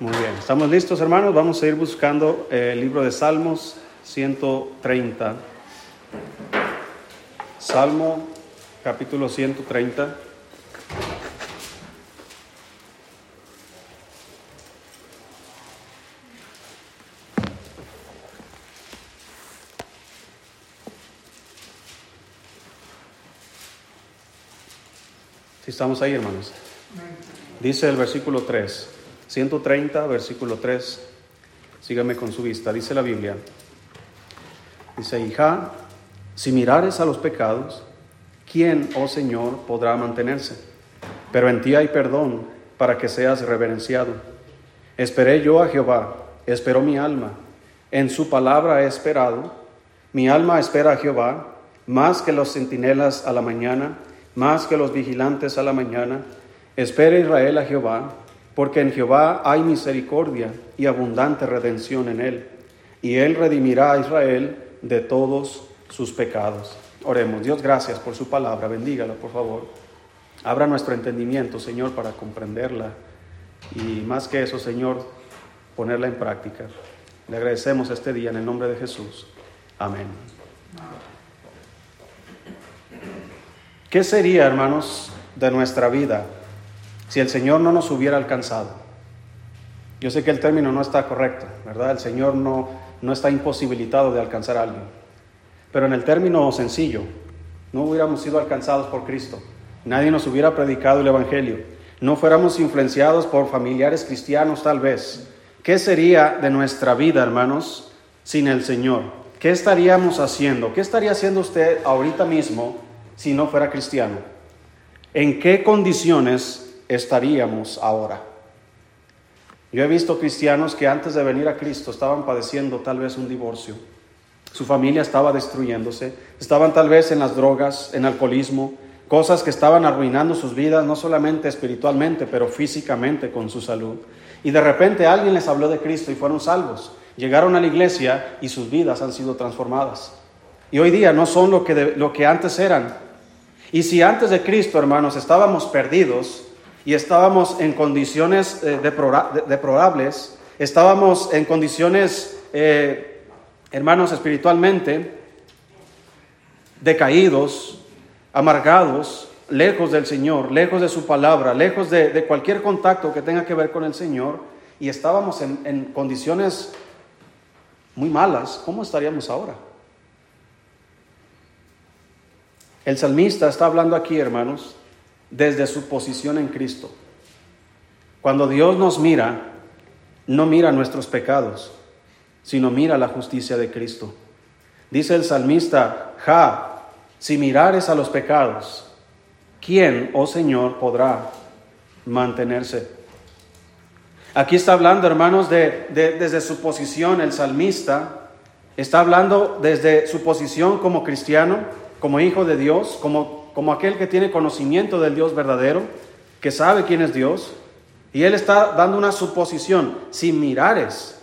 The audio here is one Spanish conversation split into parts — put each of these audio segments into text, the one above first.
Muy bien, ¿estamos listos hermanos? Vamos a ir buscando eh, el libro de Salmos 130. Salmo capítulo 130. Si estamos ahí, hermanos. Dice el versículo 3, 130, versículo 3. Sígame con su vista. Dice la Biblia. Dice, hija, si mirares a los pecados, ¿quién, oh Señor, podrá mantenerse? Pero en ti hay perdón para que seas reverenciado. Esperé yo a Jehová, esperó mi alma. En su palabra he esperado. Mi alma espera a Jehová, más que los centinelas a la mañana más que los vigilantes a la mañana. Espere Israel a Jehová, porque en Jehová hay misericordia y abundante redención en él, y él redimirá a Israel de todos sus pecados. Oremos, Dios, gracias por su palabra, bendígala, por favor. Abra nuestro entendimiento, Señor, para comprenderla y más que eso, Señor, ponerla en práctica. Le agradecemos este día en el nombre de Jesús. Amén. ¿Qué sería, hermanos, de nuestra vida si el Señor no nos hubiera alcanzado? Yo sé que el término no está correcto, ¿verdad? El Señor no, no está imposibilitado de alcanzar a alguien. Pero en el término sencillo, no hubiéramos sido alcanzados por Cristo. Nadie nos hubiera predicado el Evangelio. No fuéramos influenciados por familiares cristianos tal vez. ¿Qué sería de nuestra vida, hermanos, sin el Señor? ¿Qué estaríamos haciendo? ¿Qué estaría haciendo usted ahorita mismo si no fuera cristiano? ¿En qué condiciones estaríamos ahora? Yo he visto cristianos que antes de venir a Cristo estaban padeciendo tal vez un divorcio. Su familia estaba destruyéndose, estaban tal vez en las drogas, en alcoholismo, cosas que estaban arruinando sus vidas, no solamente espiritualmente, pero físicamente con su salud. Y de repente alguien les habló de Cristo y fueron salvos. Llegaron a la iglesia y sus vidas han sido transformadas. Y hoy día no son lo que, lo que antes eran. Y si antes de Cristo, hermanos, estábamos perdidos y estábamos en condiciones eh, deplorables, estábamos en condiciones, eh, hermanos, espiritualmente decaídos, amargados, lejos del Señor, lejos de su palabra, lejos de, cualquier contacto que tenga que ver con el Señor, y estábamos en condiciones muy malas, ¿cómo estaríamos ahora? El salmista está hablando aquí, hermanos, desde su posición en Cristo. Cuando Dios nos mira, no mira nuestros pecados, sino mira la justicia de Cristo. Dice el salmista, Ja, si mirares a los pecados, ¿quién, oh Señor, podrá mantenerse? Aquí está hablando, hermanos, de, desde su posición, el salmista está hablando desde su posición como cristiano, como hijo de Dios, como, como aquel que tiene conocimiento del Dios verdadero, que sabe quién es Dios, y él está dando una suposición, si mirares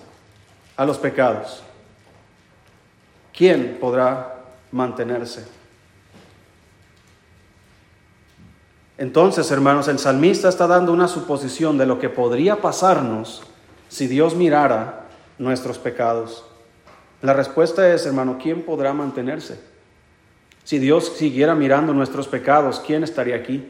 a los pecados, ¿quién podrá mantenerse? Entonces, hermanos, el salmista está dando una suposición de lo que podría pasarnos si Dios mirara nuestros pecados. La respuesta es, hermano, ¿quién podrá mantenerse? Si Dios siguiera mirando nuestros pecados, ¿quién estaría aquí?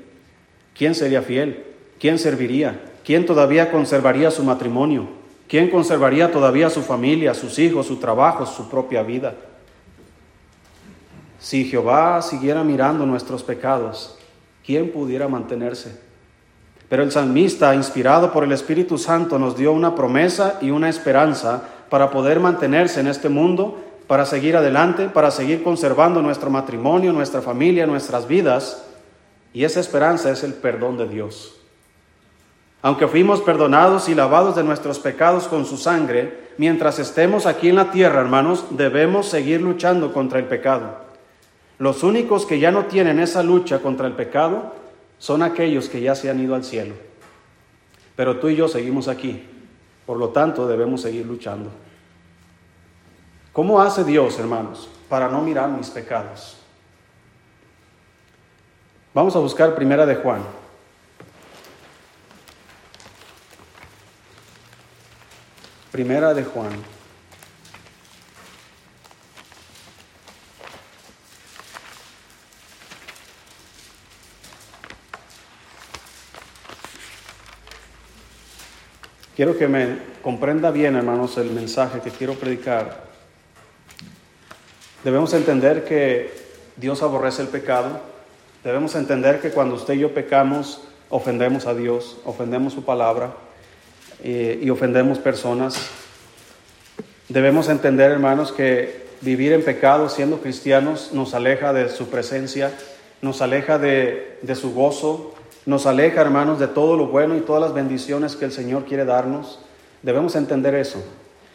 ¿Quién sería fiel? ¿Quién serviría? ¿Quién todavía conservaría su matrimonio? ¿Quién conservaría todavía su familia, sus hijos, su trabajo, su propia vida? Si Jehová siguiera mirando nuestros pecados, ¿quién pudiera mantenerse? Pero el salmista, inspirado por el Espíritu Santo, nos dio una promesa y una esperanza para poder mantenerse en este mundo para seguir adelante, para seguir conservando nuestro matrimonio, nuestra familia, nuestras vidas. Y esa esperanza es el perdón de Dios. Aunque fuimos perdonados y lavados de nuestros pecados con su sangre, mientras estemos aquí en la tierra, hermanos, debemos seguir luchando contra el pecado. Los únicos que ya no tienen esa lucha contra el pecado son aquellos que ya se han ido al cielo. Pero tú y yo seguimos aquí. Por lo tanto, debemos seguir luchando. ¿Cómo hace Dios, hermanos, para no mirar mis pecados? Vamos a buscar primera de Juan. Primera de Juan. Quiero que me comprenda bien, hermanos, el mensaje que quiero predicar. Debemos entender que Dios aborrece el pecado. Debemos entender que cuando usted y yo pecamos, ofendemos a Dios, ofendemos su palabra eh, y ofendemos personas. Debemos entender, hermanos, que vivir en pecado siendo cristianos nos aleja de su presencia, nos aleja de, de su gozo, nos aleja, hermanos, de todo lo bueno y todas las bendiciones que el Señor quiere darnos. Debemos entender eso.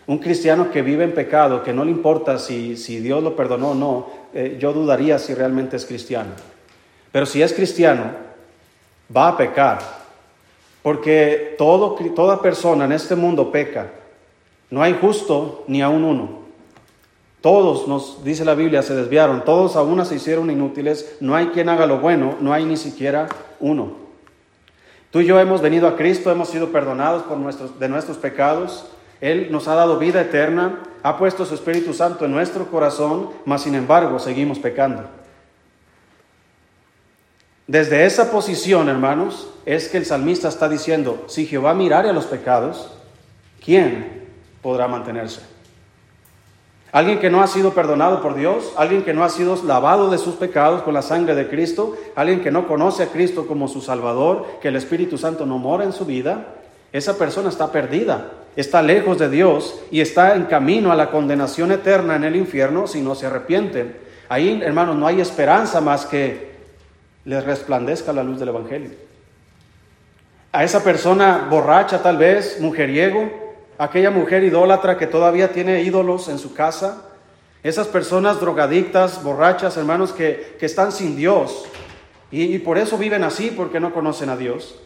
Un cristiano que vive en pecado, que no le importa si, si Dios lo perdonó o no, eh, yo dudaría si realmente es cristiano. Pero si es cristiano, va a pecar. Porque todo, toda persona en este mundo peca. No hay justo ni aún uno. Todos, nos dice la Biblia, se desviaron. Todos a una se hicieron inútiles. No hay quien haga lo bueno. No hay ni siquiera uno. Tú y yo hemos venido a Cristo, hemos sido perdonados por nuestros, de nuestros pecados. Él nos ha dado vida eterna, ha puesto su Espíritu Santo en nuestro corazón, mas sin embargo seguimos pecando. Desde esa posición, hermanos, es que el salmista está diciendo, si Jehová mirare a los pecados, ¿quién podrá mantenerse? Alguien que no ha sido perdonado por Dios, alguien que no ha sido lavado de sus pecados con la sangre de Cristo, alguien que no conoce a Cristo como su Salvador, que el Espíritu Santo no mora en su vida, esa persona está perdida, está lejos de Dios y está en camino a la condenación eterna en el infierno si no se arrepienten. Ahí, hermanos, no hay esperanza más que les resplandezca la luz del Evangelio. A esa persona borracha tal vez, mujeriego, aquella mujer idólatra que todavía tiene ídolos en su casa, esas personas drogadictas, borrachas, hermanos, que, están sin Dios y, y por eso viven así, porque no conocen a Dios.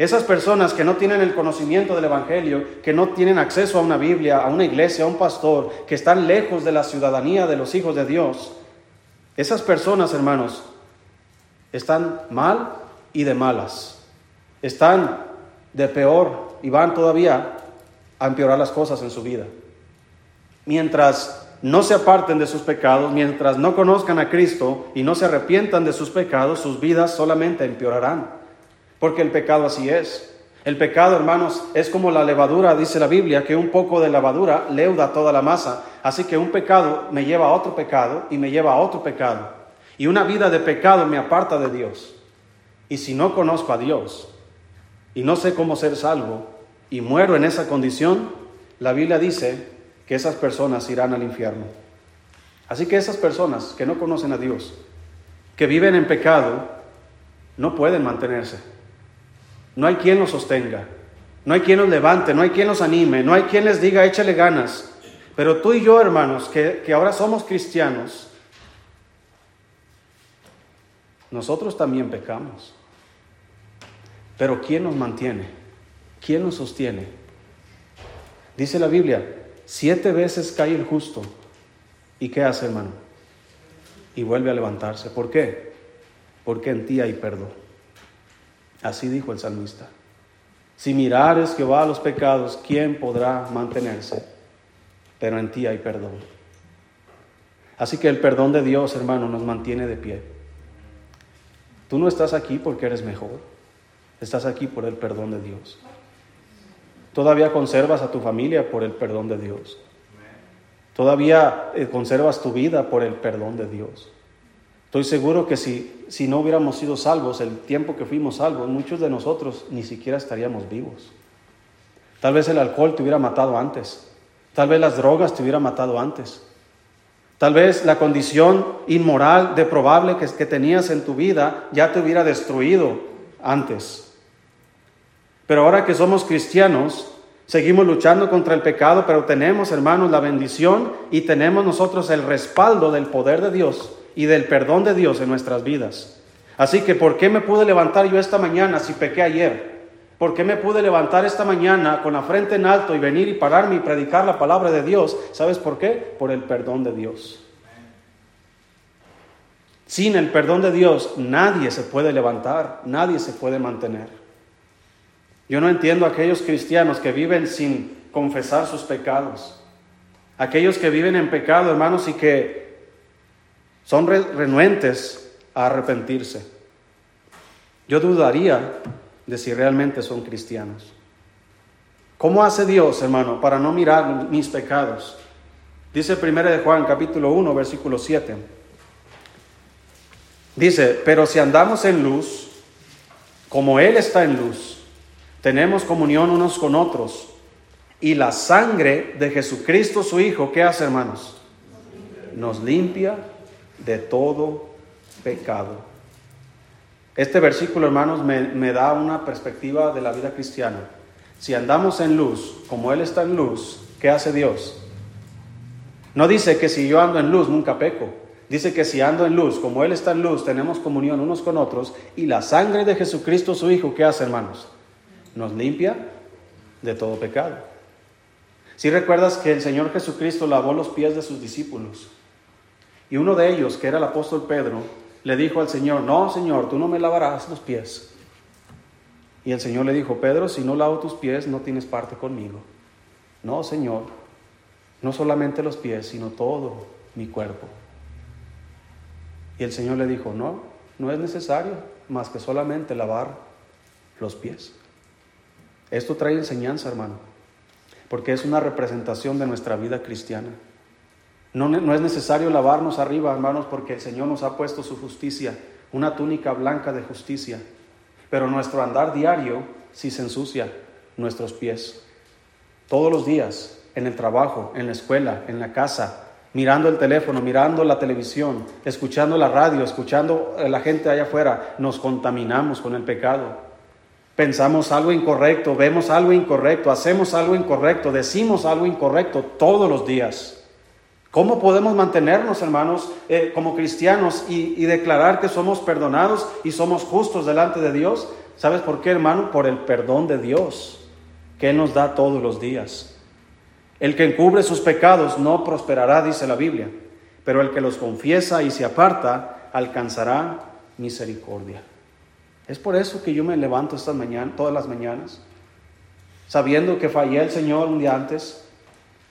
Esas personas que no tienen el conocimiento del Evangelio, que no tienen acceso a una Biblia, a una iglesia, a un pastor, que están lejos de la ciudadanía de los hijos de Dios, esas personas, hermanos, están mal y de malas. Están de peor y van todavía a empeorar las cosas en su vida. Mientras no se aparten de sus pecados, mientras no conozcan a Cristo y no se arrepientan de sus pecados, sus vidas solamente empeorarán. Porque el pecado así es. El pecado, hermanos, es como la levadura, dice la Biblia, que un poco de levadura leuda toda la masa. Así que un pecado me lleva a otro pecado y me lleva a otro pecado. Y una vida de pecado me aparta de Dios. Y si no conozco a Dios y no sé cómo ser salvo, y muero en esa condición, la Biblia dice que esas personas irán al infierno. Así que esas personas que no conocen a Dios, que viven en pecado, no pueden mantenerse. No hay quien los sostenga, no hay quien los levante, no hay quien los anime, no hay quien les diga échale ganas. Pero tú y yo, hermanos, que, que ahora somos cristianos, nosotros también pecamos. Pero ¿quién nos mantiene? ¿Quién nos sostiene? Dice la Biblia, siete veces cae el justo. ¿Y qué hace, hermano? Y vuelve a levantarse. ¿Por qué? Porque en ti hay perdón. Así dijo el salmista. Si mirares que va a los pecados, ¿quién podrá mantenerse? Pero en ti hay perdón. Así que el perdón de Dios, hermano, nos mantiene de pie. Tú no estás aquí porque eres mejor. Estás aquí por el perdón de Dios. Todavía conservas a tu familia por el perdón de Dios. Todavía eh, conservas tu vida por el perdón de Dios. Estoy seguro que si, si no hubiéramos sido salvos el tiempo que fuimos salvos, muchos de nosotros ni siquiera estaríamos vivos. Tal vez el alcohol te hubiera matado antes. Tal vez las drogas te hubieran matado antes. Tal vez la condición inmoral, deprobable que, que tenías en tu vida ya te hubiera destruido antes. Pero ahora que somos cristianos, seguimos luchando contra el pecado, pero tenemos, hermanos, la bendición y tenemos nosotros el respaldo del poder de Dios y del perdón de Dios en nuestras vidas. Así que, ¿por qué me pude levantar yo esta mañana si pequé ayer? ¿Por qué me pude levantar esta mañana con la frente en alto y venir y pararme y predicar la palabra de Dios? ¿Sabes por qué? Por el perdón de Dios. Sin el perdón de Dios nadie se puede levantar, nadie se puede mantener. Yo no entiendo a aquellos cristianos que viven sin, confesar sus pecados. Aquellos que viven en pecado, hermanos, y que son renuentes a arrepentirse. Yo dudaría de si realmente son cristianos. ¿Cómo hace Dios, hermano, para no mirar mis pecados? Dice 1 de Juan capítulo 1, versículo 7. Dice, pero si andamos en luz, como Él está en luz, tenemos comunión unos con otros. Y la sangre de Jesucristo su Hijo, ¿qué hace hermanos? Nos limpia de todo pecado. Este versículo, hermanos, me, da una perspectiva de la vida cristiana. Si andamos en luz, como Él está en luz, ¿qué hace Dios? No dice que si yo ando en luz nunca peco. Dice que si ando en luz, como Él está en luz, tenemos comunión unos con otros y la sangre de Jesucristo su Hijo, ¿qué hace hermanos? Nos limpia de todo pecado. Si recuerdas que el Señor Jesucristo lavó los pies de sus discípulos y uno de ellos, que era el apóstol Pedro, le dijo al Señor, no, Señor, tú no me lavarás los pies. Y el Señor le dijo, Pedro, si no lavo tus pies, no tienes parte conmigo. No, Señor, no solamente los pies, sino todo mi cuerpo. Y el Señor le dijo, no, no es necesario más que solamente lavar los pies. Esto trae enseñanza, hermano, porque es una representación de nuestra vida cristiana. No, es necesario lavarnos arriba, hermanos, porque el Señor nos ha puesto su justicia, una túnica blanca de justicia. Pero nuestro andar diario sí se ensucia nuestros pies. Todos los días en el trabajo, en la escuela, en la casa, mirando el teléfono, mirando la televisión, escuchando la radio, escuchando a la gente allá afuera, nos contaminamos con el pecado. Pensamos algo incorrecto, vemos algo incorrecto, hacemos algo incorrecto, decimos algo incorrecto todos los días. ¿Cómo podemos mantenernos, hermanos, eh, como cristianos y, declarar que somos perdonados y somos justos delante de Dios? ¿Sabes por qué, hermano? Por el perdón de Dios que nos da todos los días. El que encubre sus pecados no prosperará, dice la Biblia, pero el que los confiesa y se aparta alcanzará misericordia. Es por eso que yo me levanto estas mañanas, todas las mañanas, sabiendo que fallé al Señor un día antes,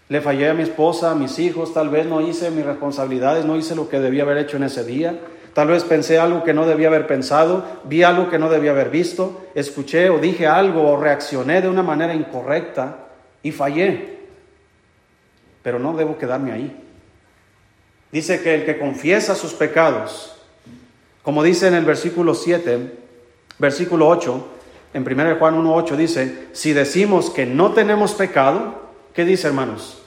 le fallé a mi esposa, a mis hijos, tal vez no hice mis responsabilidades, no hice lo que debía haber hecho en ese día, tal vez pensé algo que no debía haber pensado, vi algo que no debía haber visto, escuché o dije algo o reaccioné de una manera incorrecta y fallé pero no debo quedarme ahí. Dice que el que confiesa sus pecados, como dice en el versículo 7, versículo 8, en 1 Juan 1.8 dice, si decimos que no tenemos pecado, ¿qué dice hermanos?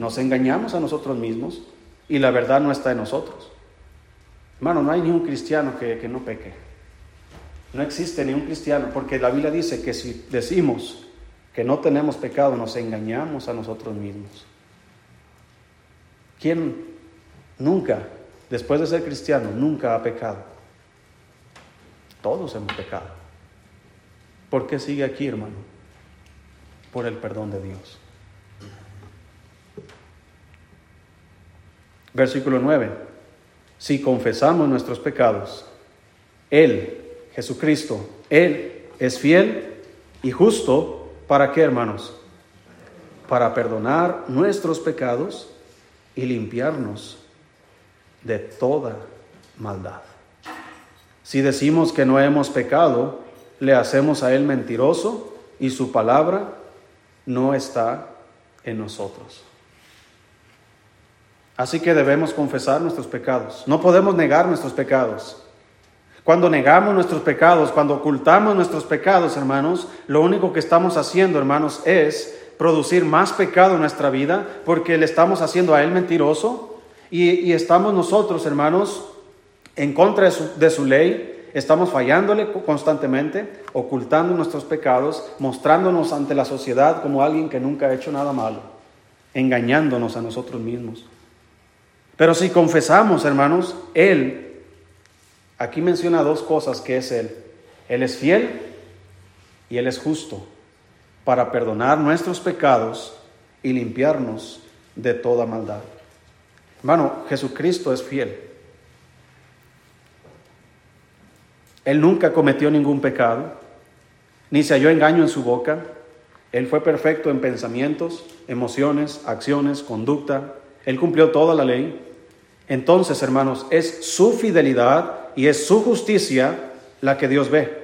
Nos engañamos a nosotros mismos y la verdad no está en nosotros. Hermano, no hay ni un cristiano que, que no peque. No existe ni un cristiano, porque la Biblia dice que si decimos que no tenemos pecado, nos engañamos a nosotros mismos. ¿Quién nunca, después de ser cristiano, nunca ha pecado? Todos hemos pecado. ¿Por qué sigue aquí, hermano? Por el perdón de Dios. Versículo 9. Si confesamos nuestros pecados, Él, Jesucristo, Él es fiel y justo ¿Para qué, hermanos? Para perdonar nuestros pecados y limpiarnos de toda maldad. Si decimos que no hemos pecado, le hacemos a Él mentiroso y su palabra no está en nosotros. Así que debemos confesar nuestros pecados. No podemos negar nuestros pecados. Cuando negamos nuestros pecados, cuando ocultamos nuestros pecados, hermanos, lo único que estamos haciendo, hermanos, es producir más pecado en nuestra vida porque le estamos haciendo a Él mentiroso y, estamos nosotros, hermanos, en contra de su, de su ley, estamos fallándole constantemente, ocultando nuestros pecados, mostrándonos ante la sociedad como alguien que nunca ha hecho nada malo, engañándonos a nosotros mismos. Pero si confesamos, hermanos, Él Aquí menciona dos cosas que es Él. Él es fiel y Él es justo para perdonar nuestros pecados y limpiarnos de toda maldad. Hermano, Jesucristo es fiel. Él nunca cometió ningún pecado, ni se halló engaño en su boca. Él fue perfecto en pensamientos, emociones, acciones, conducta. Él cumplió toda la ley. Entonces, hermanos, es su fidelidad y es su justicia la que Dios ve.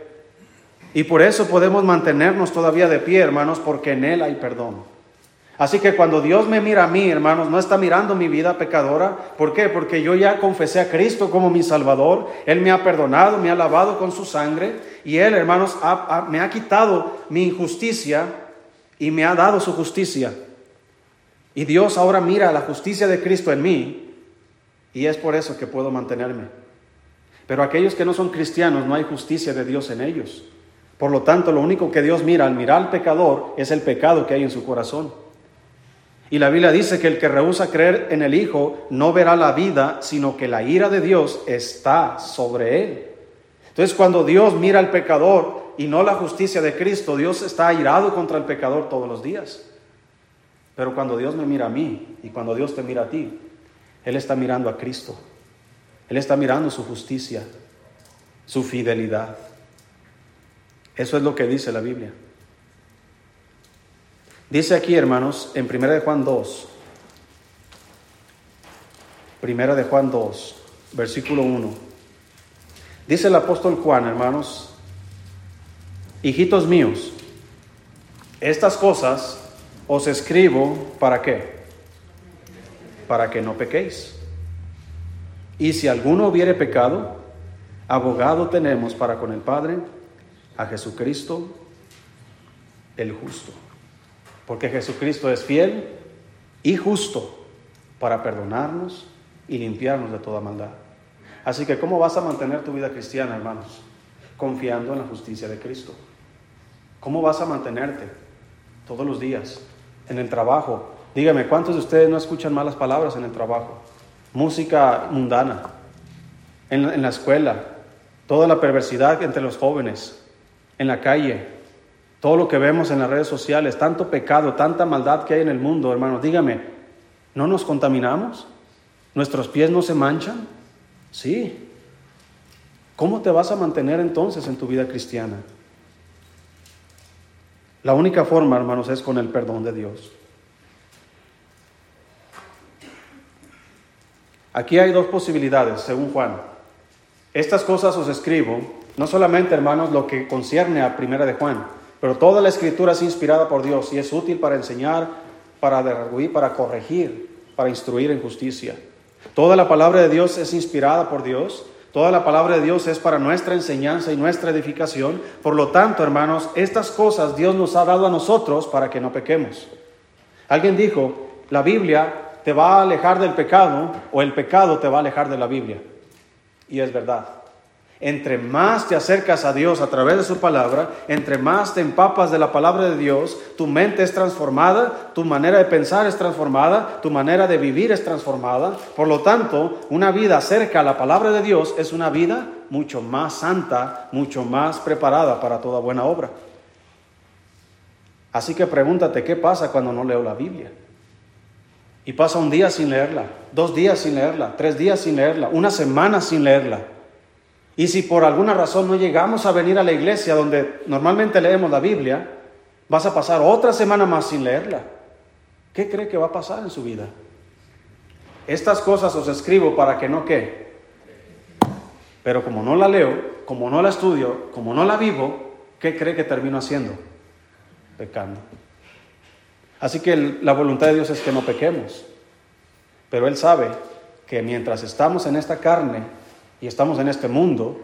Y por eso podemos mantenernos todavía de pie, hermanos, porque en Él hay perdón. Así que cuando Dios me mira a mí, hermanos, no está mirando mi vida pecadora. ¿Por qué? Porque yo ya confesé a Cristo como mi Salvador. Él me ha perdonado, me ha lavado con su sangre. Y Él, hermanos, me ha quitado mi injusticia y me ha dado su justicia. Y Dios ahora mira la justicia de Cristo en mí. Y es por eso que puedo mantenerme. Pero aquellos que no son cristianos, no hay justicia de Dios en ellos. Por lo tanto, lo único que Dios mira al mirar al pecador es el pecado que hay en su corazón. Y la Biblia dice que el que rehúsa creer en el Hijo no verá la vida, sino que la ira de Dios está sobre él. Entonces cuando Dios mira al pecador y no la justicia de Cristo, Dios está airado contra el pecador todos los días. Pero cuando Dios me mira a mí y cuando Dios te mira a ti, Él está mirando a Cristo. Él está mirando su justicia, su fidelidad. Eso es lo que dice la Biblia. Dice aquí, hermanos, en 1 de Juan 2, Primera de Juan 2, versículo 1. Dice el apóstol Juan, hermanos, hijitos míos, estas cosas os escribo para qué? Para que no pequéis. Y si alguno hubiere pecado, abogado tenemos para con el Padre, a Jesucristo el justo porque Jesucristo es fiel y justo para perdonarnos y limpiarnos de toda maldad. Así que, ¿cómo vas a mantener tu vida cristiana, hermanos? Confiando en la justicia de Cristo. ¿Cómo vas a mantenerte todos los días en el trabajo? Dígame, ¿cuántos de ustedes no escuchan malas palabras en el trabajo? Música mundana, en, la escuela, toda la perversidad entre los jóvenes, en la calle, todo lo que vemos en las redes sociales, tanto pecado, tanta maldad que hay en el mundo, hermano, dígame, ¿no nos contaminamos? ¿Nuestros pies no se manchan? Sí. ¿Cómo te vas a mantener entonces en tu vida cristiana? La única forma, hermanos, es con el perdón de Dios. Aquí hay dos posibilidades, según Juan. Estas cosas os escribo, no solamente, hermanos, lo que concierne a Primera de Juan, pero toda la escritura es inspirada por Dios y es útil para enseñar, para derruir, para corregir, para instruir en justicia. Toda la palabra de Dios es inspirada por Dios. Toda la palabra de Dios es para nuestra enseñanza y nuestra edificación. Por lo tanto, hermanos, estas cosas Dios nos ha dado a nosotros para que no pequemos. Alguien dijo, la Biblia te va a alejar del pecado o el pecado te va a alejar de la Biblia. Y es verdad. Entre más te acercas a Dios a través de su palabra, entre más te empapas de la palabra de Dios, tu mente es transformada, tu manera de pensar es transformada, tu manera de vivir es transformada. Por lo tanto, una vida cerca a la palabra de Dios es una vida mucho más santa, mucho más preparada para toda buena obra. Así que pregúntate, ¿qué pasa cuando no leo la Biblia? Y pasa un día sin leerla, dos días sin leerla, tres días sin leerla, una semana sin leerla. Y si por alguna razón no llegamos a venir a la iglesia donde normalmente leemos la Biblia, vas a pasar otra semana más sin leerla. ¿Qué cree que va a pasar en su vida? Estas cosas os escribo para que no qué. Pero como no la leo, como no la estudio, como no la vivo, ¿qué cree que termino haciendo? Pecando. Así que la voluntad de Dios es que no pequemos. Pero Él sabe que mientras estamos en esta carne, y estamos en este mundo,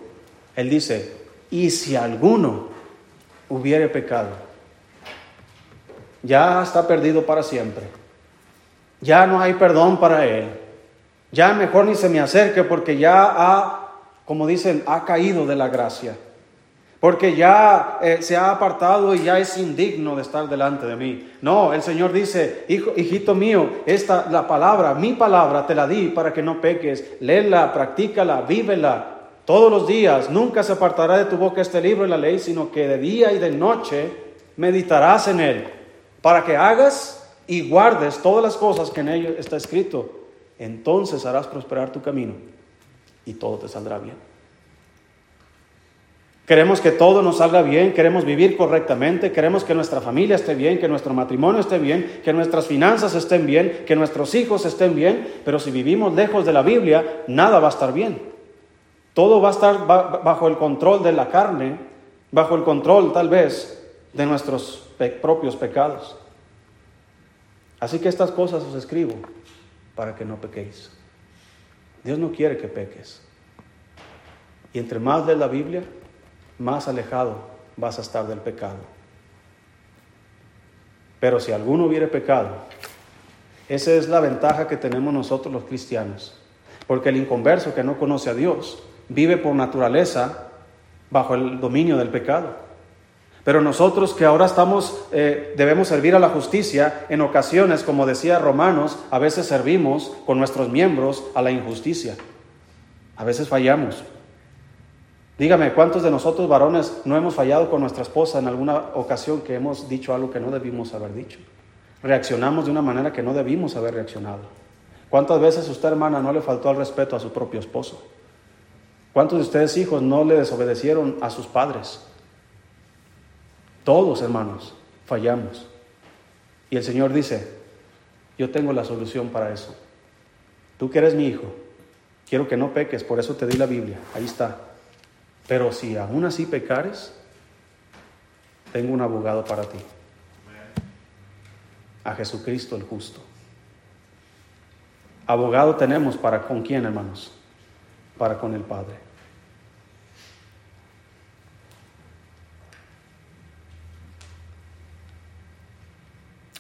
Él dice, y si alguno hubiere pecado, ya está perdido para siempre. Ya no hay perdón para Él. Ya mejor ni se me acerque porque ya ha, como dicen, ha caído de la gracia. Porque ya eh, se ha apartado y ya es indigno de estar delante de mí. No, el Señor dice, hijo, hijito mío, esta la palabra, mi palabra te la di para que no peques. Léela, practícala, vívela todos los días. Nunca se apartará de tu boca este libro de la ley, sino que de día y de noche meditarás en él, para que hagas y guardes todas las cosas que en ello está escrito. Entonces harás prosperar tu camino y todo te saldrá bien. Queremos que todo nos salga bien, queremos vivir correctamente, queremos que nuestra familia esté bien, que nuestro matrimonio esté bien, que nuestras finanzas estén bien, que nuestros hijos estén bien, pero si vivimos lejos de la Biblia, nada va a estar bien. Todo va a estar bajo el control de la carne, bajo el control tal vez de nuestros propios pecados. Así que estas cosas os escribo para que no pequéis. Dios no quiere que peques. Y entre más de la Biblia, más alejado vas a estar del pecado. Pero si alguno hubiere pecado, esa es la ventaja que tenemos nosotros los cristianos. Porque el inconverso que no conoce a Dios vive por naturaleza bajo el dominio del pecado. Pero nosotros que ahora estamos, eh, debemos servir a la justicia, en ocasiones, como decía Romanos, a veces servimos con nuestros miembros a la injusticia. A veces fallamos. Dígame, ¿cuántos de nosotros varones no hemos fallado con nuestra esposa en alguna ocasión que hemos dicho algo que no debimos haber dicho? Reaccionamos de una manera que no debimos haber reaccionado. ¿Cuántas veces usted, hermana, no le faltó al respeto a su propio esposo? ¿Cuántos de ustedes, hijos, no le desobedecieron a sus padres? Todos, hermanos, fallamos. Y el Señor dice, yo tengo la solución para eso. Tú que eres mi hijo, quiero que no peques, por eso te di la Biblia, ahí está. Pero si aún así pecares, tengo un abogado para ti. A Jesucristo el justo. Abogado tenemos para con quién, hermanos? Para con el Padre.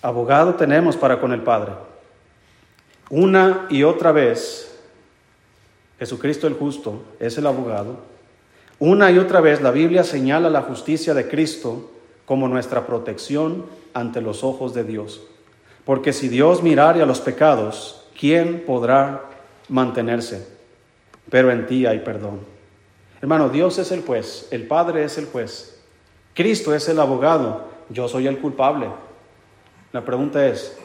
Abogado tenemos para con el Padre. Una y otra vez, Jesucristo el justo es el abogado. Una y otra vez la Biblia señala la justicia de Cristo como nuestra protección ante los ojos de Dios. Porque si Dios mirare a los pecados, ¿quién podrá mantenerse? Pero en ti hay perdón. Hermano, Dios es el juez, el Padre es el juez, Cristo es el abogado, yo soy el culpable. La pregunta es,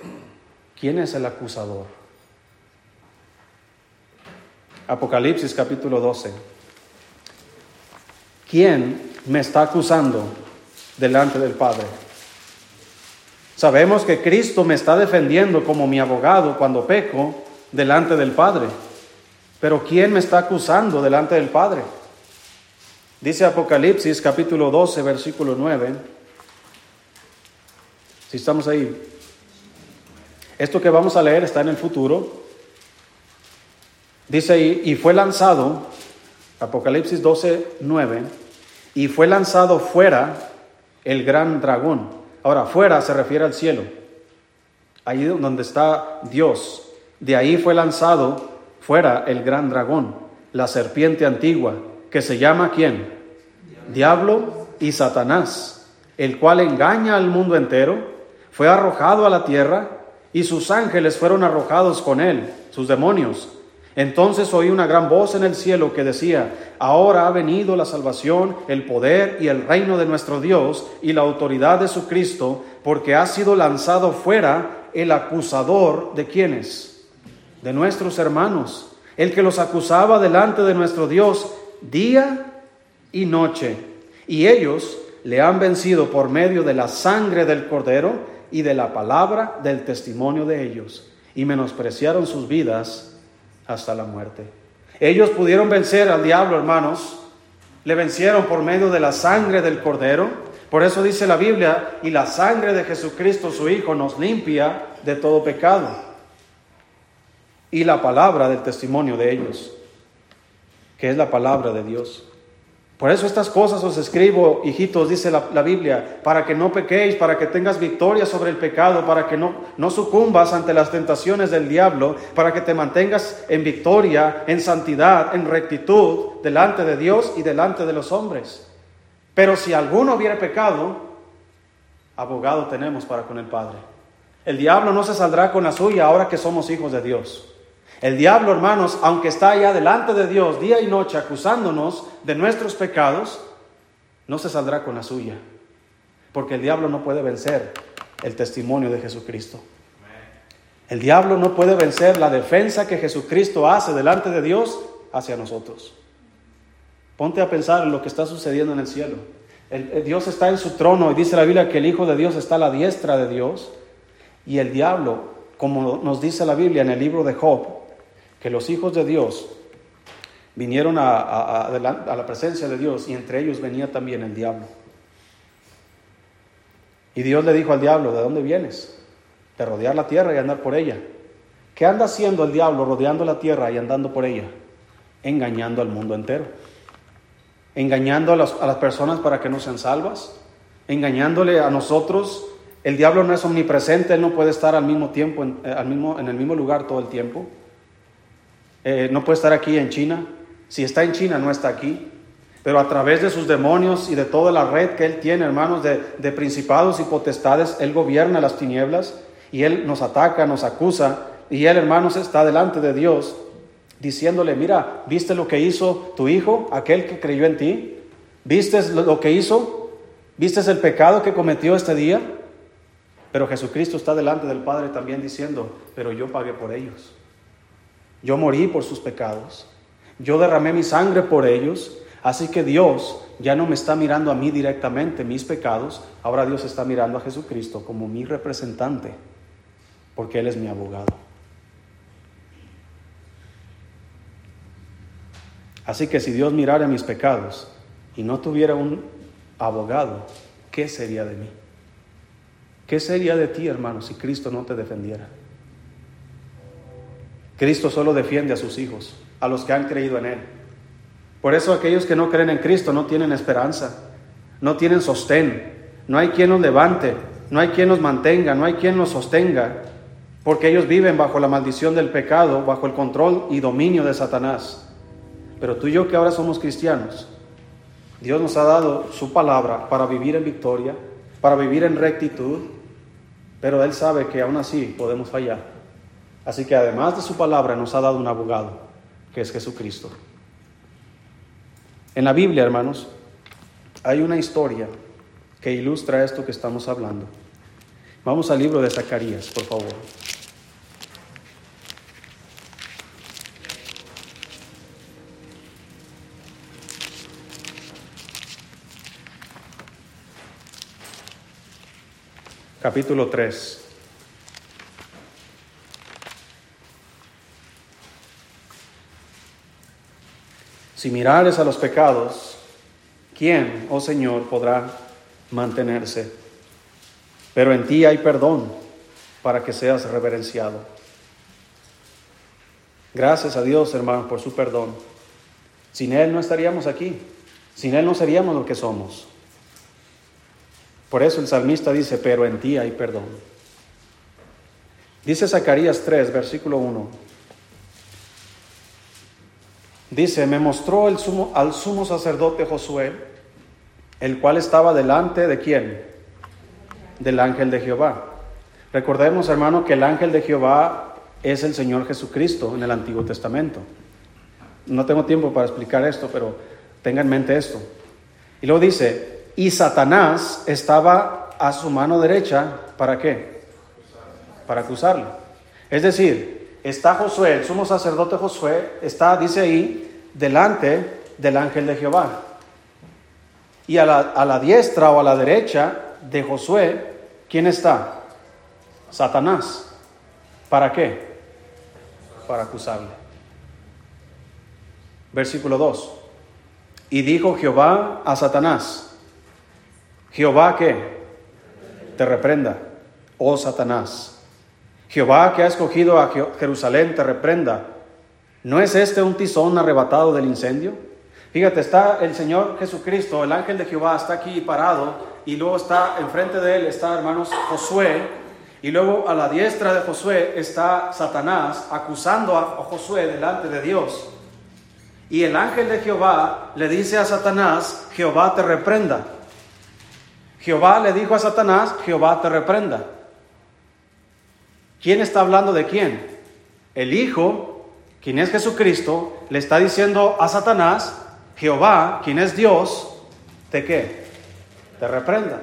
¿quién es el acusador? Apocalipsis capítulo 12. ¿Quién me está acusando delante del Padre? Sabemos que Cristo me está defendiendo como mi abogado cuando peco delante del Padre. Pero ¿quién me está acusando delante del Padre? Dice Apocalipsis capítulo 12, versículo 9. Si estamos ahí. Esto que vamos a leer está en el futuro. Dice ahí, y fue lanzado, Apocalipsis 12, 9, y fue lanzado fuera el gran dragón. Ahora, fuera se refiere al cielo, ahí donde está Dios. De ahí fue lanzado fuera el gran dragón, la serpiente antigua, que se llama quién? Diablo y Satanás, el cual engaña al mundo entero fue arrojado a la tierra y sus ángeles fueron arrojados con él, sus demonios. Entonces oí una gran voz en el cielo que decía, ahora ha venido la salvación, el poder y el reino de nuestro Dios y la autoridad de su Cristo, porque ha sido lanzado fuera el acusador de quienes? De nuestros hermanos, el que los acusaba delante de nuestro Dios día y noche. Y ellos le han vencido por medio de la sangre del cordero y de la palabra del testimonio de ellos, y menospreciaron sus vidas hasta la muerte. Ellos pudieron vencer al diablo, hermanos, le vencieron por medio de la sangre del cordero. Por eso dice la Biblia, y la sangre de Jesucristo su Hijo nos limpia de todo pecado. Y la palabra del testimonio de ellos, que es la palabra de Dios. Por eso estas cosas os escribo, hijitos, dice la, Biblia, para que no pequéis, para que tengas victoria sobre el pecado, para que no, no sucumbas ante las tentaciones del diablo, para que te mantengas en victoria, en santidad, en rectitud, delante de Dios y delante de los hombres. Pero si alguno hubiera pecado, abogado tenemos para con el Padre. El diablo no se saldrá con la suya ahora que somos hijos de Dios. El diablo, hermanos, aunque está allá delante de Dios día y noche acusándonos de nuestros pecados, no se saldrá con la suya. Porque el diablo no puede vencer el testimonio de Jesucristo. El diablo no puede vencer la defensa que Jesucristo hace delante de Dios hacia nosotros. Ponte a pensar en lo que está sucediendo en el cielo. Dios está en su trono y dice la Biblia que el Hijo de Dios está a la diestra de Dios y el diablo, como nos dice la Biblia en el libro de Job, que los hijos de Dios vinieron a, a la presencia de Dios y entre ellos venía también el diablo. Y Dios le dijo al diablo, ¿de dónde vienes? De rodear la tierra y andar por ella. ¿Qué anda haciendo el diablo rodeando la tierra y andando por ella? Engañando al mundo entero. Engañando a las, personas para que no sean salvas. Engañándole a nosotros. El diablo no es omnipresente, él no puede estar al mismo tiempo, en, eh, al mismo, en el mismo lugar todo el tiempo. Eh, no puede estar aquí en China. Si está en China, no está aquí pero a través de sus demonios y de toda la red que Él tiene, hermanos, de, principados y potestades, Él gobierna las tinieblas y Él nos ataca, nos acusa, y Él, hermanos, está delante de Dios diciéndole, mira, ¿viste lo que hizo tu hijo, aquel que creyó en ti? ¿Viste lo que hizo? ¿Viste el pecado que cometió este día? Pero Jesucristo está delante del Padre también diciendo, pero yo pagué por ellos. Yo morí por sus pecados. Yo derramé mi sangre por ellos. Así que Dios ya no me está mirando a mí directamente mis pecados, ahora Dios está mirando a Jesucristo como mi representante, porque Él es mi abogado. Así que si Dios mirara mis pecados y no tuviera un abogado, ¿qué sería de mí? ¿Qué sería de ti, hermano, si Cristo no te defendiera? Cristo solo defiende a sus hijos, a los que han creído en Él. Por eso aquellos que no creen en Cristo no tienen esperanza, no tienen sostén, no hay quien nos levante, no hay quien nos mantenga, no hay quien nos sostenga, porque ellos viven bajo la maldición del pecado, bajo el control y dominio de Satanás. Pero tú y yo que ahora somos cristianos, Dios nos ha dado su palabra para vivir en victoria, para vivir en rectitud, pero Él sabe que aún así podemos fallar. Así que además de su palabra nos ha dado un abogado, que es Jesucristo. En la Biblia, hermanos, hay una historia que ilustra esto que estamos hablando. Vamos al libro de Zacarías, por favor. Capítulo 3. Si mirares a los pecados, ¿quién, oh Señor, podrá mantenerse? Pero en ti hay perdón para que seas reverenciado. Gracias a Dios, hermano, por su perdón. Sin Él no estaríamos aquí. Sin Él no seríamos lo que somos. Por eso el salmista dice, pero en ti hay perdón. Dice Zacarías 3, versículo 1. Dice, me mostró el sumo, al sumo sacerdote Josué, el cual estaba delante de quién? Del ángel de Jehová. Recordemos, hermano, que el ángel de Jehová es el Señor Jesucristo en el Antiguo Testamento. No tengo tiempo para explicar esto, pero tenga en mente esto. Y luego dice, y Satanás estaba a su mano derecha, ¿para qué? Para acusarle. Es decir, está Josué, el sumo sacerdote Josué, está, dice ahí, delante del ángel de Jehová. Y a la, a la diestra o a la derecha de Josué, ¿quién está? Satanás. ¿Para qué? Para acusarle. Versículo 2. Y dijo Jehová a Satanás, Jehová que te reprenda, oh Satanás Jehová que ha escogido a Jerusalén te reprenda. ¿No es este un tizón arrebatado del incendio? Fíjate, está el Señor Jesucristo, el ángel de Jehová está aquí parado y luego está enfrente de él, está hermanos Josué y luego a la diestra de Josué está Satanás acusando a Josué delante de Dios. Y el ángel de Jehová le dice a Satanás, Jehová te reprenda. Jehová le dijo a Satanás, Jehová te reprenda. ¿Quién está hablando de quién? El Hijo, quien es Jesucristo, le está diciendo a Satanás, Jehová, quien es Dios, ¿de qué? Te reprenda.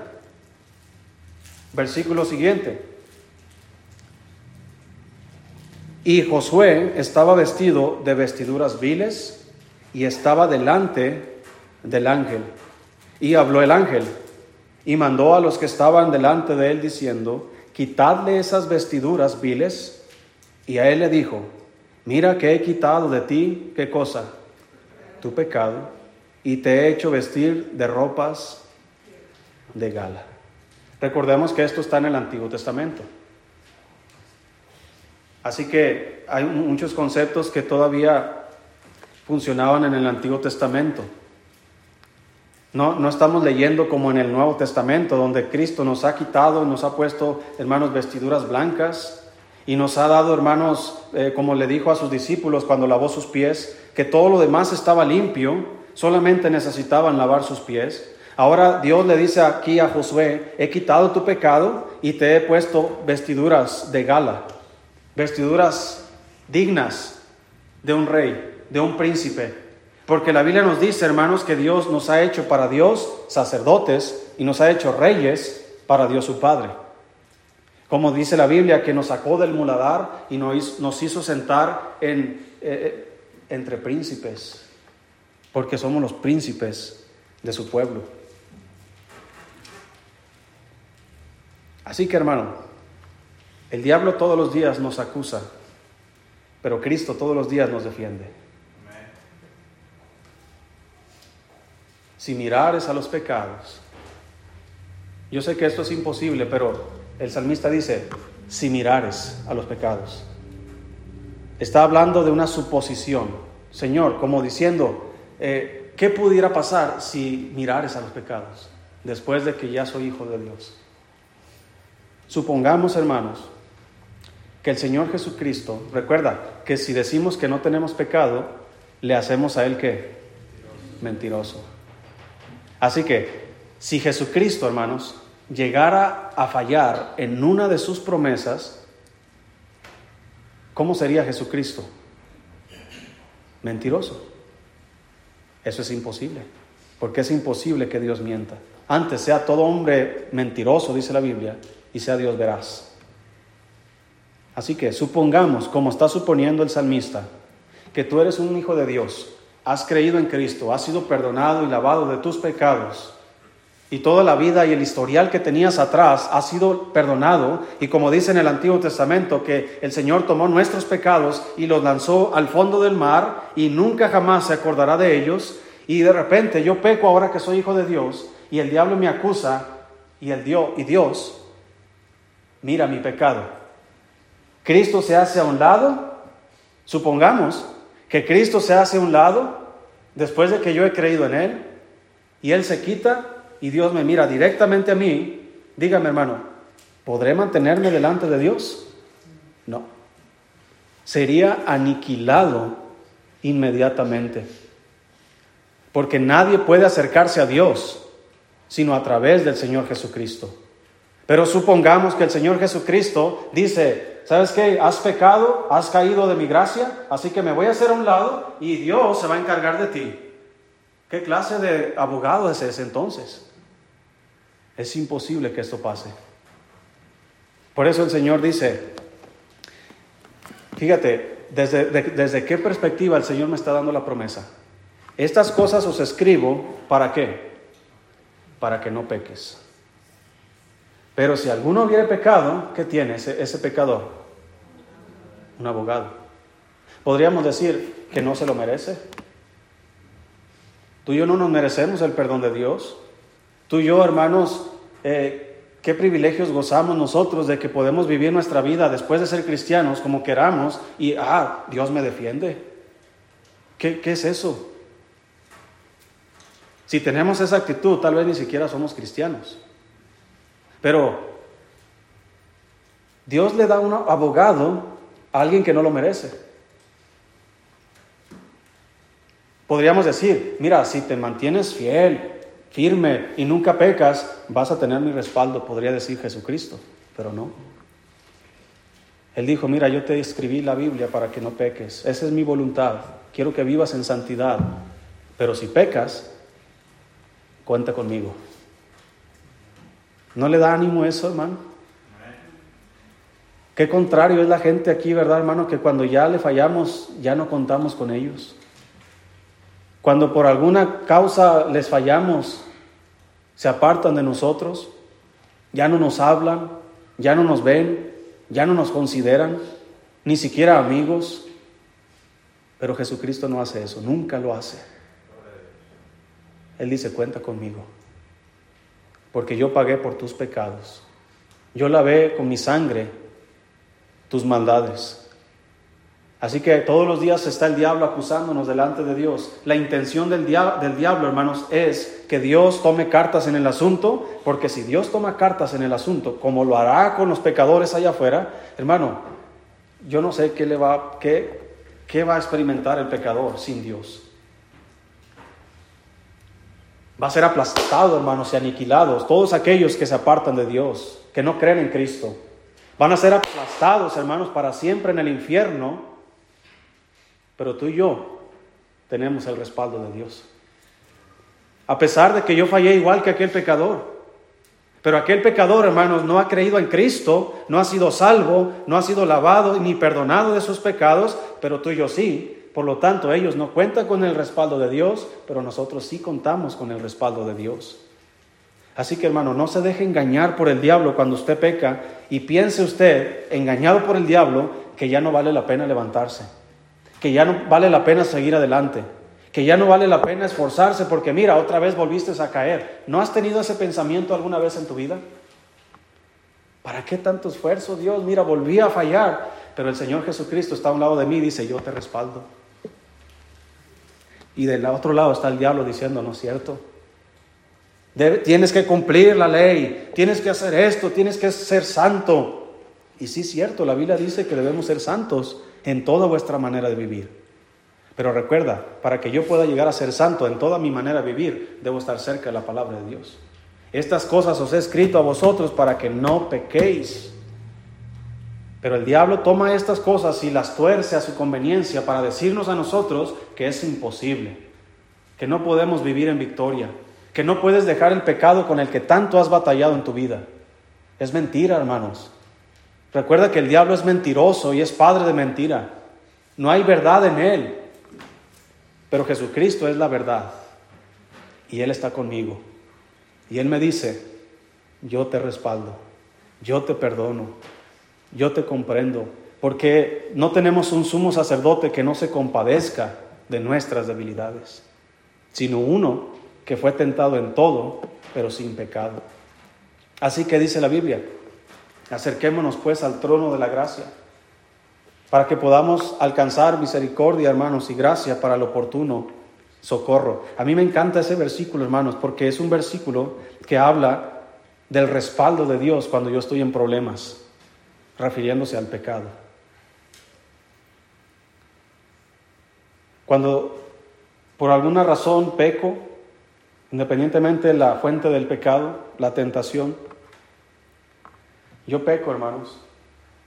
Versículo siguiente. Y Josué estaba vestido de vestiduras viles y estaba delante del ángel. Y habló el ángel y mandó a los que estaban delante de él diciendo, quitadle esas vestiduras viles. Y a él le dijo, mira que he quitado de ti, ¿qué cosa? Tu pecado, y te he hecho vestir de ropas de gala. Recordemos que esto está en el Antiguo Testamento. Así que hay muchos conceptos que todavía funcionaban en el Antiguo Testamento. No, no estamos leyendo como en el Nuevo Testamento, donde Cristo nos ha quitado, nos ha puesto, hermanos, vestiduras blancas y nos ha dado, hermanos, eh, como le dijo a sus discípulos cuando lavó sus pies, que todo lo demás estaba limpio, solamente necesitaban lavar sus pies. Ahora Dios le dice aquí a Josué, he quitado tu pecado y te he puesto vestiduras de gala, vestiduras dignas de un rey, de un príncipe. Porque la Biblia nos dice, hermanos, que Dios nos ha hecho para Dios sacerdotes y nos ha hecho reyes para Dios su Padre. Como dice la Biblia, que nos sacó del muladar y nos hizo sentar en, eh, eh, entre príncipes, porque somos los príncipes de su pueblo. Así que hermano, el diablo todos los días nos acusa, pero Cristo todos los días nos defiende. Si mirares a los pecados. Yo sé que esto es imposible, pero el salmista dice, si mirares a los pecados. Está hablando de una suposición, Señor, como diciendo, eh, ¿qué pudiera pasar si mirares a los pecados después de que ya soy hijo de Dios? Supongamos, hermanos, que el Señor Jesucristo, recuerda que si decimos que no tenemos pecado, le hacemos a Él que mentiroso. Así que, si Jesucristo, hermanos, llegara a fallar en una de sus promesas, ¿cómo sería Jesucristo? Mentiroso. Eso es imposible, porque es imposible que Dios mienta. Antes sea todo hombre mentiroso, dice la Biblia, y sea Dios veraz. Así que supongamos, como está suponiendo el salmista, que tú eres un hijo de Dios has creído en Cristo, has sido perdonado y lavado de tus pecados, y toda la vida y el historial que tenías atrás ha sido perdonado, y como dice en el Antiguo Testamento, que el Señor tomó nuestros pecados y los lanzó al fondo del mar, y nunca jamás se acordará de ellos, y de repente yo peco ahora que soy hijo de Dios, y el diablo me acusa, y, el Dios, y Dios mira mi pecado. Cristo se hace a un lado, supongamos, que Cristo se hace a un lado después de que yo he creído en Él y Él se quita y Dios me mira directamente a mí, dígame hermano, ¿podré mantenerme delante de Dios? No. Sería aniquilado inmediatamente. Porque nadie puede acercarse a Dios sino a través del Señor Jesucristo. Pero supongamos que el Señor Jesucristo dice, ¿sabes qué? Has pecado, has caído de mi gracia, así que me voy a hacer a un lado y Dios se va a encargar de ti. ¿Qué clase de abogado es ese entonces? Es imposible que esto pase. Por eso el Señor dice, fíjate, desde, desde qué perspectiva el Señor me está dando la promesa. Estas cosas os escribo, ¿para qué? Para que no peques. Pero si alguno hubiere pecado, ¿qué tiene ese, ese pecador? Un abogado. Podríamos decir que no se lo merece. Tú y yo no nos merecemos el perdón de Dios. Tú y yo, hermanos, eh, qué privilegios gozamos nosotros de que podemos vivir nuestra vida después de ser cristianos como queramos y, ah, Dios me defiende. ¿Qué, qué es eso? Si tenemos esa actitud, tal vez ni siquiera somos cristianos. Pero Dios le da un abogado a alguien que no lo merece. Podríamos decir, mira, si te mantienes fiel, firme y nunca pecas, vas a tener mi respaldo, podría decir Jesucristo, pero no. Él dijo, mira, yo te escribí la Biblia para que no peques, esa es mi voluntad, quiero que vivas en santidad, pero si pecas, cuenta conmigo. ¿No le da ánimo eso, hermano? Qué contrario es la gente aquí, ¿verdad, hermano? Que cuando ya le fallamos, ya no contamos con ellos. Cuando por alguna causa les fallamos, se apartan de nosotros, ya no nos hablan, ya no nos ven, ya no nos consideran, ni siquiera amigos. Pero Jesucristo no hace eso, nunca lo hace. Él dice, cuenta conmigo, porque yo pagué por tus pecados. Yo lavé con mi sangre tus maldades. Así que todos los días está el diablo acusándonos delante de Dios. La intención del, del, diablo, hermanos, es que Dios tome cartas en el asunto, porque si Dios toma cartas en el asunto, como lo hará con los pecadores allá afuera, hermano, yo no sé qué, le va, qué, qué va a experimentar el pecador sin Dios. Va a ser aplastado, hermanos, y aniquilados. Todos aquellos que se apartan de Dios, que no creen en Cristo, van a ser aplastados, hermanos, para siempre en el infierno pero tú y yo tenemos el respaldo de Dios. A pesar de que yo fallé igual que aquel pecador. Pero aquel pecador, hermanos, no ha creído en Cristo, no ha sido salvo, no ha sido lavado ni perdonado de sus pecados, pero tú y yo sí. Por lo tanto, ellos no cuentan con el respaldo de Dios, pero nosotros sí contamos con el respaldo de Dios. Así que, hermano, no se deje engañar por el diablo cuando usted peca y piense usted, engañado por el diablo, que ya no vale la pena levantarse que ya no vale la pena seguir adelante, que ya no vale la pena esforzarse porque mira, otra vez volviste a caer. ¿No has tenido ese pensamiento alguna vez en tu vida? ¿Para qué tanto esfuerzo, Dios? Mira, volví a fallar, pero el Señor Jesucristo está a un lado de mí y dice, yo te respaldo. Y del otro lado está el diablo diciendo, no es cierto. tienes que cumplir la ley, tienes que hacer esto, tienes que ser santo. Y sí es cierto, la Biblia dice que debemos ser santos, en toda vuestra manera de vivir. Pero recuerda, para que yo pueda llegar a ser santo en toda mi manera de vivir, debo estar cerca de la palabra de Dios. Estas cosas os he escrito a vosotros para que no pequéis. Pero el diablo toma estas cosas y las tuerce a su conveniencia para decirnos a nosotros que es imposible, que no podemos vivir en victoria, que no puedes dejar el pecado con el que tanto has batallado en tu vida. Es mentira, hermanos. Recuerda que el diablo es mentiroso y es padre de mentira. No hay verdad en él. Pero Jesucristo es la verdad. Y Él está conmigo. Y Él me dice, yo te respaldo, yo te perdono, yo te comprendo. Porque no tenemos un sumo sacerdote que no se compadezca de nuestras debilidades, sino uno que fue tentado en todo, pero sin pecado. Así que dice la Biblia, Acerquémonos pues al trono de la gracia, para que podamos alcanzar misericordia, hermanos, y gracia para el oportuno socorro. A mí me encanta ese versículo, hermanos, porque es un versículo que habla del respaldo de Dios cuando yo estoy en problemas, refiriéndose al pecado. Cuando por alguna razón peco, independientemente de la fuente del pecado, la tentación, yo peco, hermanos.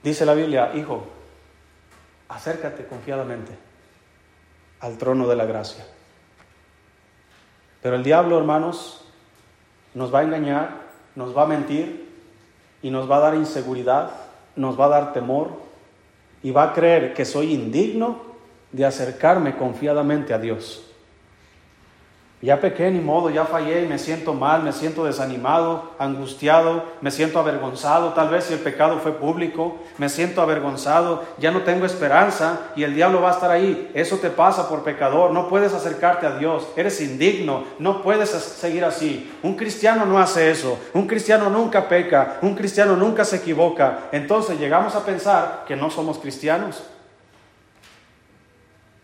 Dice la Biblia, hijo, acércate confiadamente al trono de la gracia. Pero el diablo, hermanos, nos va a engañar, nos va a mentir y nos va a dar inseguridad, nos va a dar temor y va a creer que soy indigno de acercarme confiadamente a Dios. Ya pequé, ni modo, ya fallé, me siento mal, me siento desanimado, angustiado, me siento avergonzado, tal vez si el pecado fue público, me siento avergonzado, ya no tengo esperanza y el diablo va a estar ahí. Eso te pasa por pecador, no puedes acercarte a Dios, eres indigno, no puedes seguir así. Un cristiano no hace eso, un cristiano nunca peca, un cristiano nunca se equivoca. Entonces llegamos a pensar que no somos cristianos.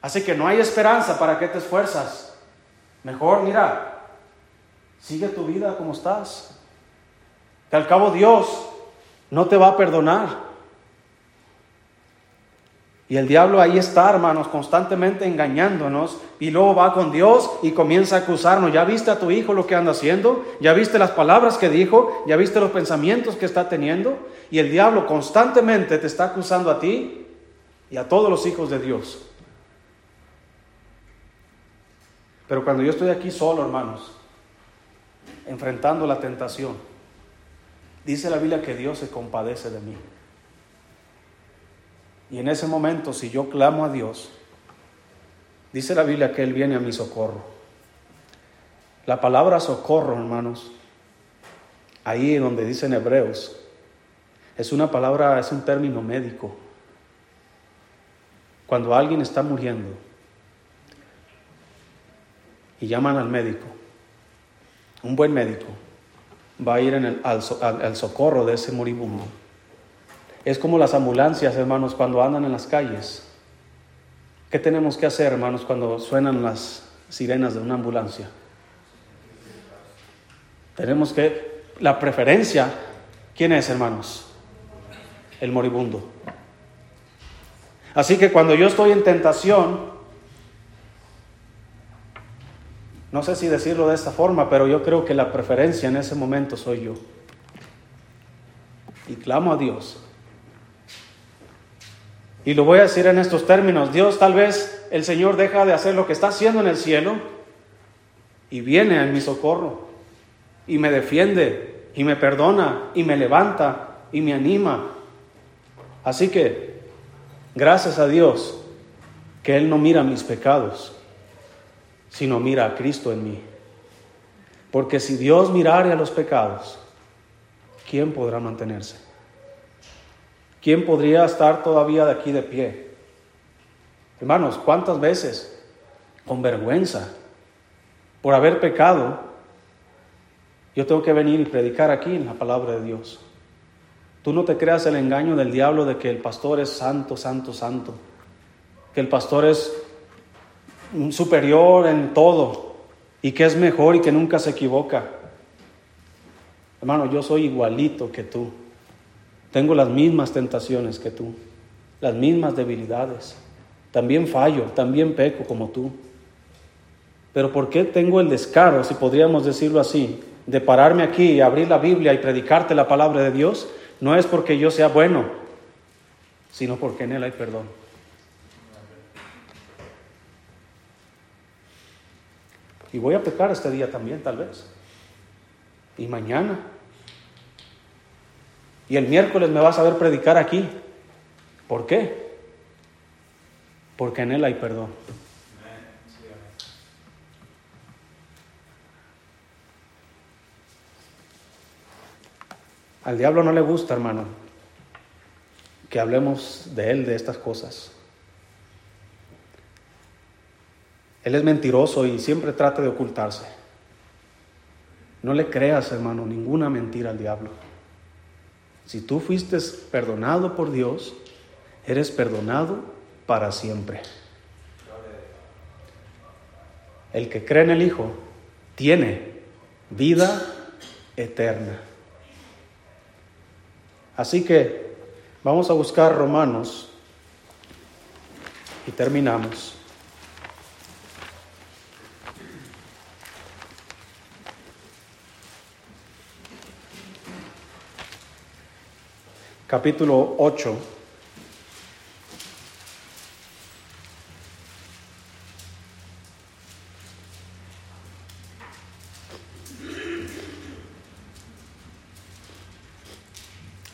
Así que no hay esperanza para que te esfuerzas. Mejor, mira, sigue tu vida como estás. Que al cabo Dios no te va a perdonar. Y el diablo ahí está, hermanos, constantemente engañándonos. Y luego va con Dios y comienza a acusarnos. ¿Ya viste a tu hijo lo que anda haciendo? ¿Ya viste las palabras que dijo? ¿Ya viste los pensamientos que está teniendo? Y el diablo constantemente te está acusando a ti y a todos los hijos de Dios. Pero cuando yo estoy aquí solo, hermanos, enfrentando la tentación, dice la Biblia que Dios se compadece de mí. Y en ese momento, si yo clamo a Dios, Dice la Biblia que Él viene a mi socorro. La palabra socorro, hermanos, ahí donde dicen hebreos, es una palabra, es un término médico. Cuando alguien está muriendo y llaman al médico, un buen médico va a ir en el, al socorro de ese moribundo. Es como las ambulancias, hermanos, cuando andan en las calles. ¿Qué tenemos que hacer, hermanos, cuando suenan las sirenas de una ambulancia? Tenemos que, la preferencia, ¿quién es, hermanos? El moribundo. Así que cuando yo estoy en tentación, no sé si decirlo de esta forma, pero yo creo que la preferencia en ese momento soy yo. Y clamo a Dios y lo voy a decir en estos términos. Dios tal vez el Señor deja de hacer lo que está haciendo en el cielo y viene en mi socorro y me defiende y me perdona y me levanta y me anima. Así que, gracias a Dios, que Él no mira mis pecados, sino mira a Cristo en mí. Porque si Dios mirare a los pecados, ¿quién podrá mantenerse? ¿quién podría estar todavía de aquí de pie? Hermanos, ¿cuántas veces con vergüenza por haber pecado yo tengo que venir y predicar aquí en la palabra de Dios? Tú no te creas el engaño del diablo de que el pastor es santo, santo, santo, que el pastor es superior en todo y que es mejor y que nunca se equivoca. Hermano, yo soy igualito que tú. Tengo las mismas tentaciones que tú, las mismas debilidades. También fallo, también peco como tú. Pero ¿por qué tengo el descaro, si podríamos decirlo así, de pararme aquí y abrir la Biblia y predicarte la palabra de Dios? No es porque yo sea bueno, sino porque en Él hay perdón. Y voy a pecar este día también, tal vez. Y mañana. Y el miércoles me vas a ver predicar aquí. ¿Por qué? Porque en Él hay perdón. Al diablo no le gusta, hermano, que hablemos de Él, de estas cosas. Él es mentiroso y siempre trata de ocultarse. No le creas, hermano, ninguna mentira al diablo. Si tú fuiste perdonado por Dios, eres perdonado para siempre. El que cree en el Hijo tiene vida eterna. Así que vamos a buscar Romanos y terminamos. Capítulo 8.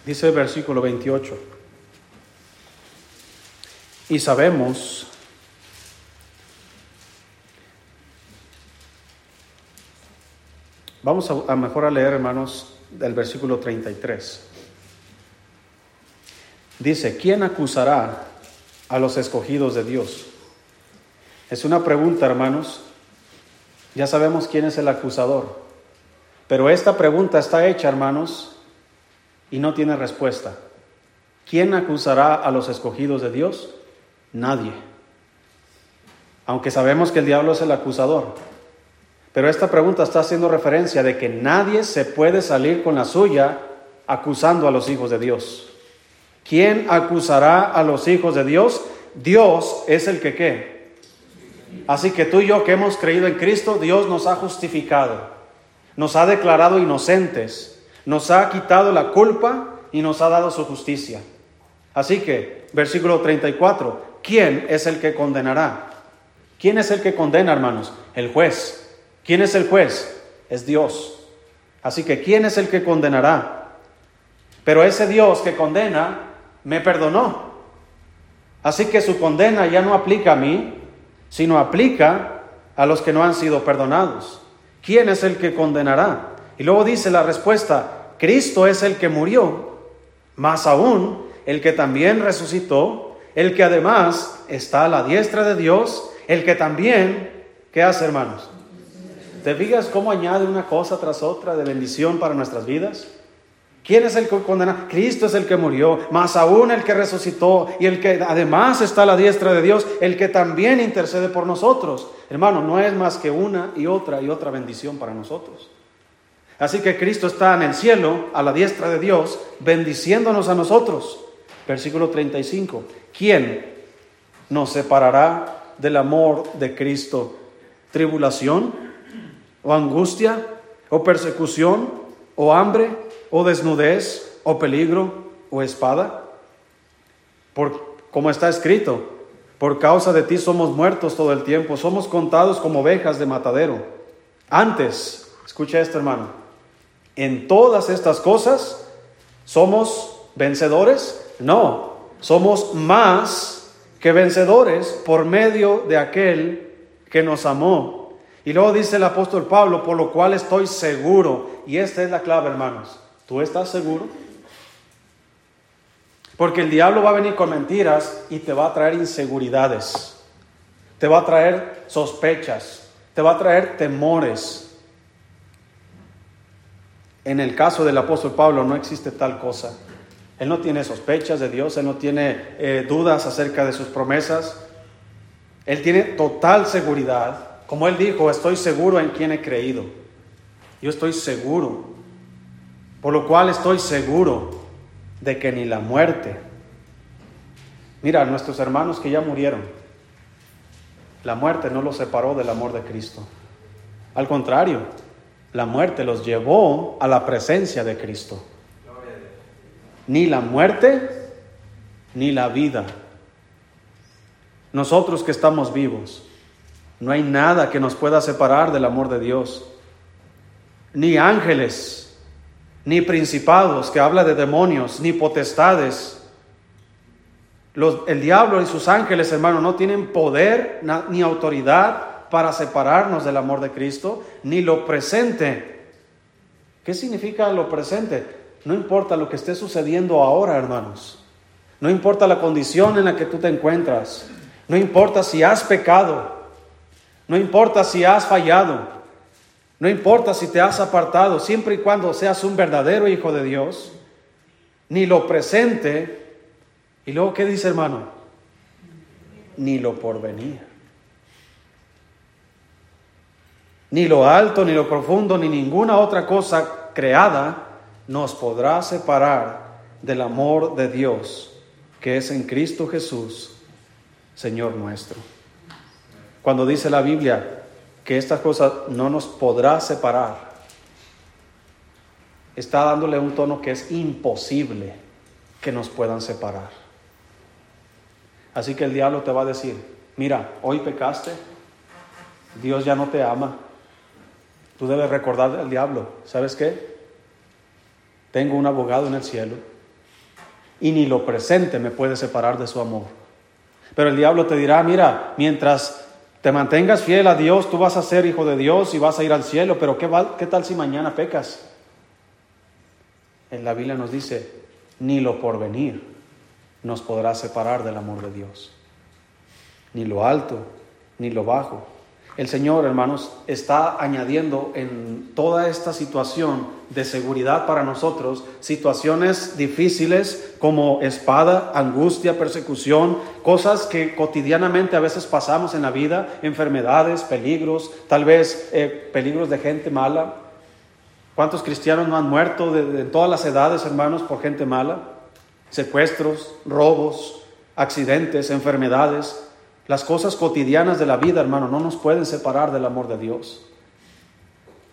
Dice el versículo 28. Y sabemos Vamos a, a, mejor a leer, hermanos, del versículo 33. Dice, ¿quién acusará a los escogidos de Dios? Es una pregunta, hermanos. Ya sabemos quién es el acusador. Pero esta pregunta está hecha, hermanos, y no tiene respuesta. ¿Quién acusará a los escogidos de Dios? Nadie. Aunque sabemos que el diablo es el acusador. Pero esta pregunta está haciendo referencia de que nadie se puede salir con la suya acusando a los hijos de Dios. ¿Quién acusará a los hijos de Dios? Dios es el que qué. Así que tú y yo que hemos creído en Cristo, Dios nos ha justificado, nos ha declarado inocentes, nos ha quitado la culpa y nos ha dado su justicia. Así que, versículo 34, ¿quién es el que condenará? ¿Quién es el que condena, hermanos? El juez. ¿Quién es el juez? Es Dios. Así que, ¿quién es el que condenará? Pero ese Dios que condena me perdonó. Así que su condena ya no aplica a mí, sino aplica a los que no han sido perdonados. ¿Quién es el que condenará? Y luego dice la respuesta, Cristo es el que murió, más aún el que también resucitó, el que además está a la diestra de Dios, el que también, ¿qué hace hermanos? ¿Te fijas cómo añade una cosa tras otra de bendición para nuestras vidas? ¿Quién es el que condena? Cristo es el que murió, más aún el que resucitó y el que además está a la diestra de Dios, el que también intercede por nosotros. Hermano, no es más que una y otra y otra bendición para nosotros. Así que Cristo está en el cielo, a la diestra de Dios, bendiciéndonos a nosotros. Versículo 35. ¿Quién nos separará del amor de Cristo? ¿Tribulación? ¿O angustia? ¿O persecución? ¿O hambre? ¿O desnudez? ¿O peligro? ¿O espada? Por, como está escrito, por causa de ti somos muertos todo el tiempo, somos contados como ovejas de matadero. Antes, escucha esto hermano, en todas estas cosas somos vencedores? No, somos más que vencedores por medio de aquel que nos amó. Y luego dice el apóstol Pablo, por lo cual estoy seguro. Y esta es la clave, hermanos. ¿Tú estás seguro? Porque el diablo va a venir con mentiras y te va a traer inseguridades. Te va a traer sospechas. Te va a traer temores. En el caso del apóstol Pablo no existe tal cosa. Él no tiene sospechas de Dios, él no tiene eh, dudas acerca de sus promesas. Él tiene total seguridad. Como él dijo, estoy seguro en quien he creído. Yo estoy seguro. Por lo cual estoy seguro de que ni la muerte. Mira, nuestros hermanos que ya murieron, la muerte no los separó del amor de Cristo. Al contrario, la muerte los llevó a la presencia de Cristo. Ni la muerte, ni la vida. Nosotros que estamos vivos, no hay nada que nos pueda separar del amor de Dios. Ni ángeles, ni principados, que habla de demonios, ni potestades. el diablo y sus ángeles, hermano, no tienen poder ni autoridad para separarnos del amor de Cristo, ni lo presente. ¿Qué significa lo presente? No importa lo que esté sucediendo ahora, hermanos. No importa la condición en la que tú te encuentras. No importa si has pecado. No importa si has fallado. No importa si te has apartado, siempre y cuando seas un verdadero hijo de Dios. Ni lo presente. Y luego, ¿qué dice hermano? Ni lo porvenir. Ni lo alto, ni lo profundo, ni ninguna otra cosa creada nos podrá separar del amor de Dios que es en Cristo Jesús, Señor nuestro. Cuando dice la Biblia que estas cosas no nos podrá separar, está dándole un tono que es imposible que nos puedan separar. Así que el diablo te va a decir, mira, hoy pecaste, Dios ya no te ama, Tú debes recordar al diablo, ¿sabes qué? Tengo un abogado en el cielo y ni lo presente me puede separar de su amor. Pero el diablo te dirá, mira, mientras te mantengas fiel a Dios, tú vas a ser hijo de Dios y vas a ir al cielo, pero ¿qué, tal si mañana pecas? En la Biblia nos dice, ni lo porvenir nos podrá separar del amor de Dios, ni lo alto, ni lo bajo, el Señor, hermanos, está añadiendo en toda esta situación de seguridad para nosotros situaciones difíciles como espada, angustia, persecución, cosas que cotidianamente a veces pasamos en la vida, enfermedades, peligros, tal vez eh, peligros de gente mala. ¿Cuántos cristianos no han muerto de, de todas las edades, hermanos, por gente mala? Secuestros, robos, accidentes, enfermedades. Las cosas cotidianas de la vida, hermano, no nos pueden separar del amor de Dios.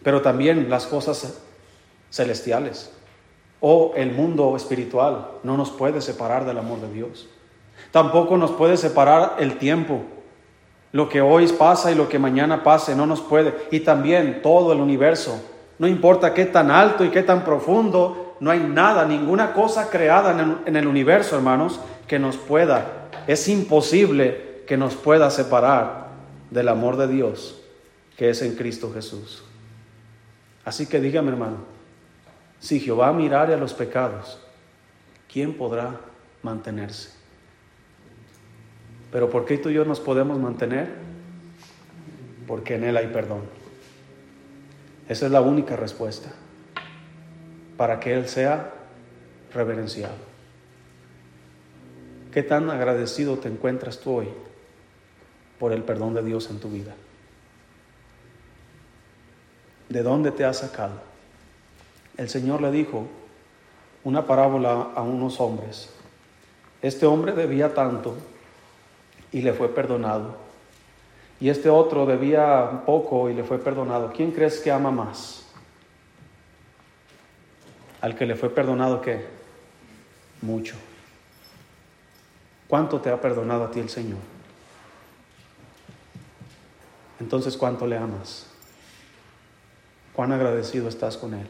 Pero también las cosas celestiales o el mundo espiritual no nos puede separar del amor de Dios. Tampoco nos puede separar el tiempo. Lo que hoy pasa y lo que mañana pase no nos puede. Y también todo el universo. No importa qué tan alto y qué tan profundo, no hay nada, ninguna cosa creada en el, en el universo, hermanos, que nos pueda. Es imposible que nos pueda separar del amor de Dios que es en Cristo Jesús. Así que dígame hermano, si Jehová mirare a los pecados, ¿quién podrá mantenerse? Pero ¿por qué tú y yo nos podemos mantener? Porque en Él hay perdón. Esa es la única respuesta para que Él sea reverenciado. ¿Qué tan agradecido te encuentras tú hoy por el perdón de Dios en tu vida? ¿De dónde te ha sacado? El Señor le dijo una parábola a unos hombres. Este hombre debía tanto y le fue perdonado. Y este otro debía poco y le fue perdonado. ¿Quién crees que ama más? Al que le fue perdonado qué? Mucho. ¿Cuánto te ha perdonado a ti el Señor? Entonces, ¿cuánto le amas? ¿Cuán agradecido estás con Él?